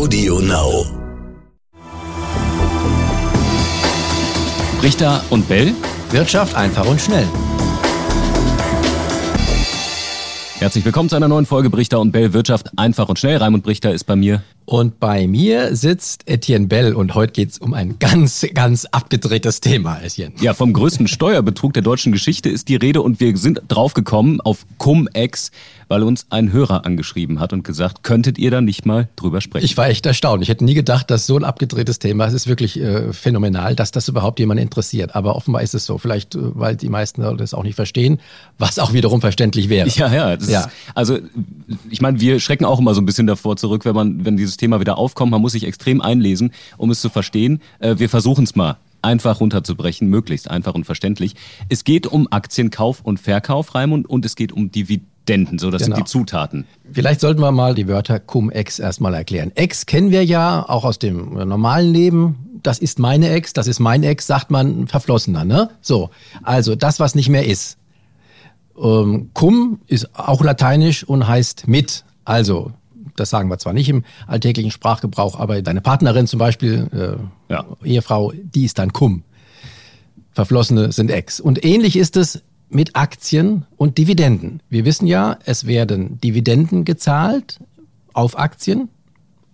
Audio Now. Richter und Bell. Wirtschaft einfach und schnell. Herzlich willkommen zu einer neuen Folge Brichter und Bell Wirtschaft einfach und schnell. Raimund Brichter ist bei mir. Und bei mir sitzt Etienne Bell und heute geht es um ein ganz, ganz abgedrehtes Thema, Etienne. Ja, vom größten Steuerbetrug der deutschen Geschichte ist die Rede und wir sind draufgekommen auf Cum-Ex, weil uns ein Hörer angeschrieben hat und gesagt, könntet ihr da nicht mal drüber sprechen? Ich war echt erstaunt. Ich hätte nie gedacht, dass so ein abgedrehtes Thema. Es ist wirklich äh, phänomenal, dass das überhaupt jemand interessiert. Aber offenbar ist es so. Vielleicht, äh, weil die meisten das auch nicht verstehen, was auch wiederum verständlich wäre. Ja, ja. ja. Ist, also, ich meine, wir schrecken auch immer so ein bisschen davor zurück, wenn man, wenn dieses Thema wieder aufkommt. Man muss sich extrem einlesen, um es zu verstehen. Äh, wir versuchen es mal einfach runterzubrechen, möglichst einfach und verständlich. Es geht um Aktienkauf und Verkauf, Raimund, und es geht um Dividenden. So, das genau. sind die Zutaten. Vielleicht sollten wir mal die Wörter Cum-Ex erstmal erklären. Ex kennen wir ja auch aus dem normalen Leben. Das ist meine Ex, das ist mein Ex, sagt man verflossener, ne? So. Also das, was nicht mehr ist. Ähm, cum ist auch lateinisch und heißt mit. Also das sagen wir zwar nicht im alltäglichen Sprachgebrauch, aber deine Partnerin zum Beispiel, äh, ja. Ehefrau, die ist dann Cum. Verflossene sind Ex. Und ähnlich ist es mit Aktien und Dividenden. Wir wissen ja, es werden Dividenden gezahlt auf Aktien,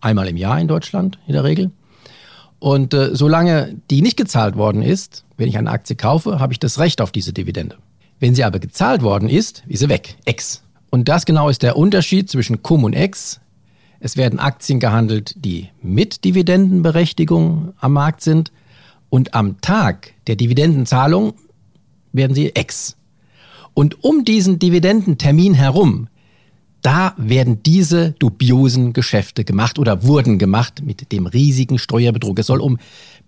einmal im Jahr in Deutschland in der Regel. Und äh, solange die nicht gezahlt worden ist, wenn ich eine Aktie kaufe, habe ich das Recht auf diese Dividende. Wenn sie aber gezahlt worden ist, ist sie weg, Ex. Und das genau ist der Unterschied zwischen Cum und Ex. Es werden Aktien gehandelt, die mit Dividendenberechtigung am Markt sind. Und am Tag der Dividendenzahlung werden sie Ex. Und um diesen Dividendentermin herum, da werden diese dubiosen Geschäfte gemacht oder wurden gemacht mit dem riesigen Steuerbetrug. Es soll um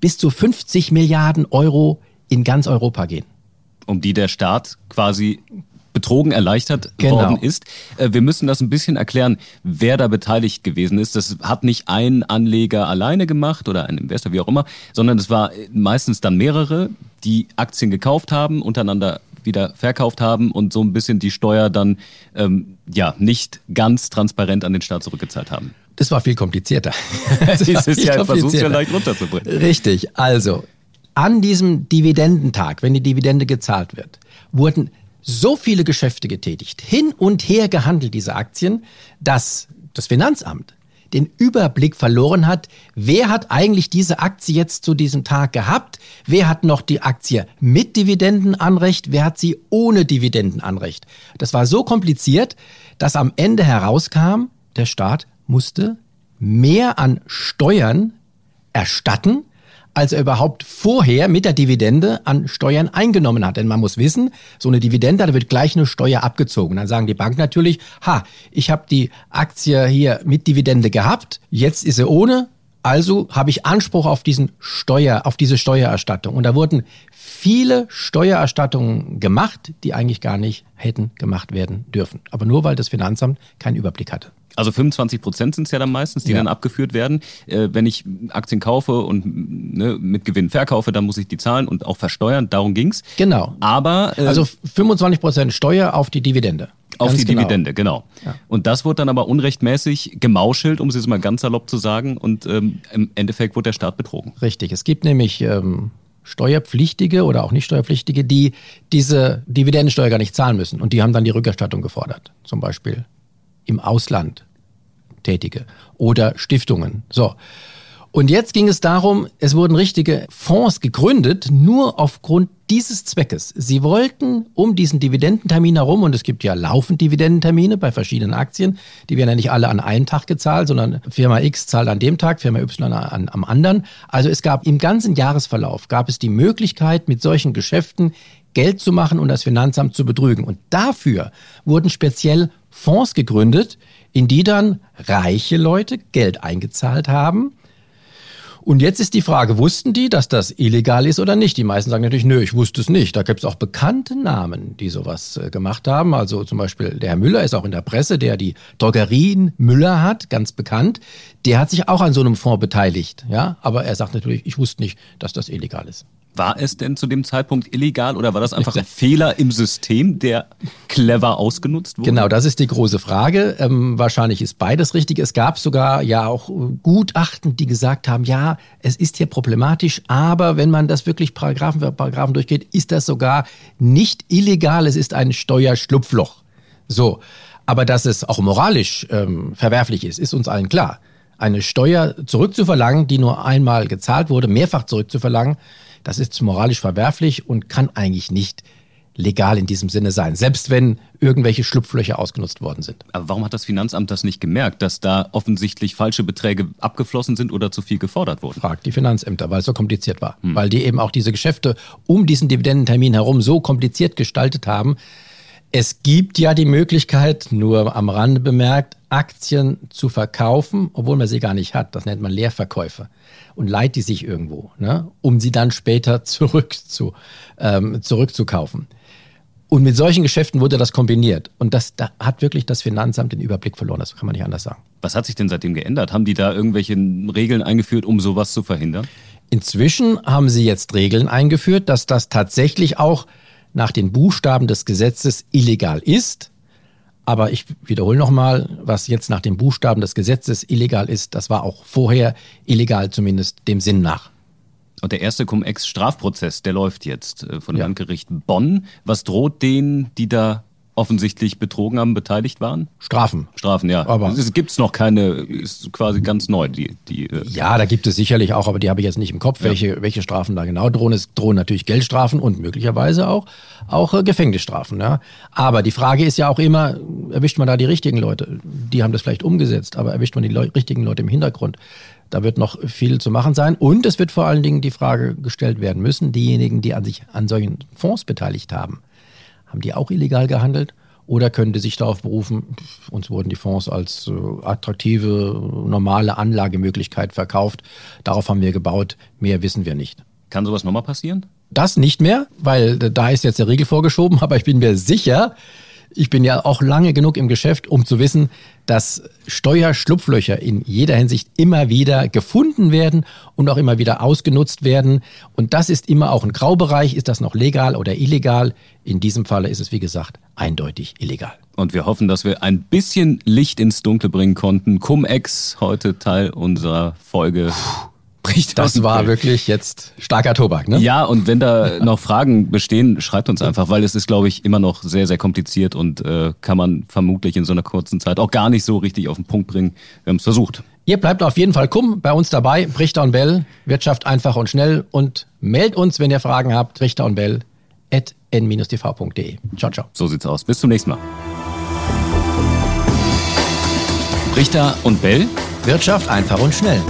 bis zu 50 Milliarden Euro in ganz Europa gehen. Um die der Staat quasi betrogen, erleichtert genau. worden ist. Äh, wir müssen das ein bisschen erklären, wer da beteiligt gewesen ist. Das hat nicht ein Anleger alleine gemacht oder ein Investor, wie auch immer, sondern es war meistens dann mehrere, die Aktien gekauft haben, untereinander wieder verkauft haben und so ein bisschen die Steuer dann ähm, ja nicht ganz transparent an den Staat zurückgezahlt haben. Das war viel komplizierter. das ist ja ein Versuch, vielleicht runterzubringen. Richtig. Also, an diesem Dividendentag, wenn die Dividende gezahlt wird, wurden so viele Geschäfte getätigt, hin und her gehandelt, diese Aktien, dass das Finanzamt den Überblick verloren hat, wer hat eigentlich diese Aktie jetzt zu diesem Tag gehabt, wer hat noch die Aktie mit Dividendenanrecht, wer hat sie ohne Dividendenanrecht. Das war so kompliziert, dass am Ende herauskam, der Staat musste mehr an Steuern erstatten, als er überhaupt vorher mit der Dividende an Steuern eingenommen hat. Denn man muss wissen, so eine Dividende, da wird gleich eine Steuer abgezogen. Dann sagen die Banken natürlich, ha, ich habe die Aktie hier mit Dividende gehabt, jetzt ist sie ohne, also habe ich Anspruch auf diesen Steuer, auf diese Steuererstattung. Und da wurden viele Steuererstattungen gemacht, die eigentlich gar nicht hätten gemacht werden dürfen. Aber nur weil das Finanzamt keinen Überblick hatte. Also 25 Prozent sind es ja dann meistens, die ja. dann abgeführt werden. Äh, wenn ich Aktien kaufe und ne, mit Gewinn verkaufe, dann muss ich die zahlen und auch versteuern. Darum ging's. Genau. Aber äh, also 25 Prozent Steuer auf die Dividende. Auf ganz die genau. Dividende, genau. Ja. Und das wurde dann aber unrechtmäßig gemauschelt, um es jetzt mal ganz salopp zu sagen. Und ähm, im Endeffekt wurde der Staat betrogen. Richtig. Es gibt nämlich ähm, Steuerpflichtige oder auch nicht Steuerpflichtige, die diese Dividendensteuer gar nicht zahlen müssen. Und die haben dann die Rückerstattung gefordert. Zum Beispiel im Ausland Tätige oder Stiftungen. So. Und jetzt ging es darum, es wurden richtige Fonds gegründet, nur aufgrund dieses Zweckes. Sie wollten um diesen Dividendentermin herum, und es gibt ja laufend Dividendentermine bei verschiedenen Aktien, die werden ja nicht alle an einem Tag gezahlt, sondern Firma X zahlt an dem Tag, Firma Y an, am anderen. Also es gab im ganzen Jahresverlauf, gab es die Möglichkeit, mit solchen Geschäften Geld zu machen und das Finanzamt zu betrügen. Und dafür wurden speziell Fonds gegründet, in die dann reiche Leute Geld eingezahlt haben. Und jetzt ist die Frage, wussten die, dass das illegal ist oder nicht? Die meisten sagen natürlich, nö, ich wusste es nicht. Da gibt es auch bekannte Namen, die sowas äh, gemacht haben. Also zum Beispiel der Herr Müller ist auch in der Presse, der die Drogerien Müller hat, ganz bekannt. Der hat sich auch an so einem Fonds beteiligt. Ja, aber er sagt natürlich, ich wusste nicht, dass das illegal ist. War es denn zu dem Zeitpunkt illegal oder war das einfach ein Fehler im System, der clever ausgenutzt wurde? Genau, das ist die große Frage. Ähm, wahrscheinlich ist beides richtig. Es gab sogar ja auch Gutachten, die gesagt haben, ja, es ist hier problematisch, aber wenn man das wirklich Paragraphen für Paragraphen durchgeht, ist das sogar nicht illegal. Es ist ein Steuerschlupfloch. So. Aber dass es auch moralisch ähm, verwerflich ist, ist uns allen klar. Eine Steuer zurückzuverlangen, die nur einmal gezahlt wurde, mehrfach zurückzuverlangen, das ist moralisch verwerflich und kann eigentlich nicht legal in diesem Sinne sein, selbst wenn irgendwelche Schlupflöcher ausgenutzt worden sind. Aber warum hat das Finanzamt das nicht gemerkt, dass da offensichtlich falsche Beträge abgeflossen sind oder zu viel gefordert wurden? Fragt die Finanzämter, weil es so kompliziert war. Hm. Weil die eben auch diese Geschäfte um diesen Dividendentermin herum so kompliziert gestaltet haben. Es gibt ja die Möglichkeit, nur am Rande bemerkt, Aktien zu verkaufen, obwohl man sie gar nicht hat. Das nennt man Leerverkäufe und leiht die sich irgendwo, ne, um sie dann später zurück zu, ähm, zurückzukaufen. Und mit solchen Geschäften wurde das kombiniert. Und das da hat wirklich das Finanzamt den Überblick verloren. Das kann man nicht anders sagen. Was hat sich denn seitdem geändert? Haben die da irgendwelche Regeln eingeführt, um sowas zu verhindern? Inzwischen haben sie jetzt Regeln eingeführt, dass das tatsächlich auch nach den Buchstaben des Gesetzes illegal ist. Aber ich wiederhole nochmal, was jetzt nach den Buchstaben des Gesetzes illegal ist, das war auch vorher illegal, zumindest dem Sinn nach. Und der erste Cum-Ex-Strafprozess, der läuft jetzt äh, von dem ja. Landgericht Bonn. Was droht denen, die da offensichtlich betrogen haben, beteiligt waren? Strafen. Strafen, ja. Aber es gibt noch keine, ist quasi ganz neu. Die, die, äh ja, da gibt es sicherlich auch, aber die habe ich jetzt nicht im Kopf, welche, ja. welche Strafen da genau drohen. Es drohen natürlich Geldstrafen und möglicherweise auch, auch äh, Gefängnisstrafen. Ja. Aber die Frage ist ja auch immer, erwischt man da die richtigen Leute? Die haben das vielleicht umgesetzt, aber erwischt man die Le richtigen Leute im Hintergrund? Da wird noch viel zu machen sein. Und es wird vor allen Dingen die Frage gestellt werden müssen, diejenigen, die an sich an solchen Fonds beteiligt haben, haben die auch illegal gehandelt? Oder können die sich darauf berufen, uns wurden die Fonds als äh, attraktive, normale Anlagemöglichkeit verkauft. Darauf haben wir gebaut. Mehr wissen wir nicht. Kann sowas nochmal passieren? Das nicht mehr, weil da ist jetzt der Riegel vorgeschoben. Aber ich bin mir sicher, ich bin ja auch lange genug im Geschäft, um zu wissen, dass Steuerschlupflöcher in jeder Hinsicht immer wieder gefunden werden und auch immer wieder ausgenutzt werden. Und das ist immer auch ein Graubereich. Ist das noch legal oder illegal? In diesem Falle ist es, wie gesagt, eindeutig illegal. Und wir hoffen, dass wir ein bisschen Licht ins Dunkle bringen konnten. Cum-Ex, heute Teil unserer Folge. Puh bricht Das war wirklich jetzt starker Tobak, ne? Ja, und wenn da noch Fragen bestehen, schreibt uns einfach, weil es ist, glaube ich, immer noch sehr, sehr kompliziert und äh, kann man vermutlich in so einer kurzen Zeit auch gar nicht so richtig auf den Punkt bringen. Wir haben es versucht. Ihr bleibt auf jeden Fall kumm bei uns dabei. Richter und Bell, Wirtschaft einfach und schnell und meldet uns, wenn ihr Fragen habt. Richter und Bell at n-tv.de. Ciao, ciao. So sieht's aus. Bis zum nächsten Mal. Richter und Bell. Wirtschaft einfach und schnell.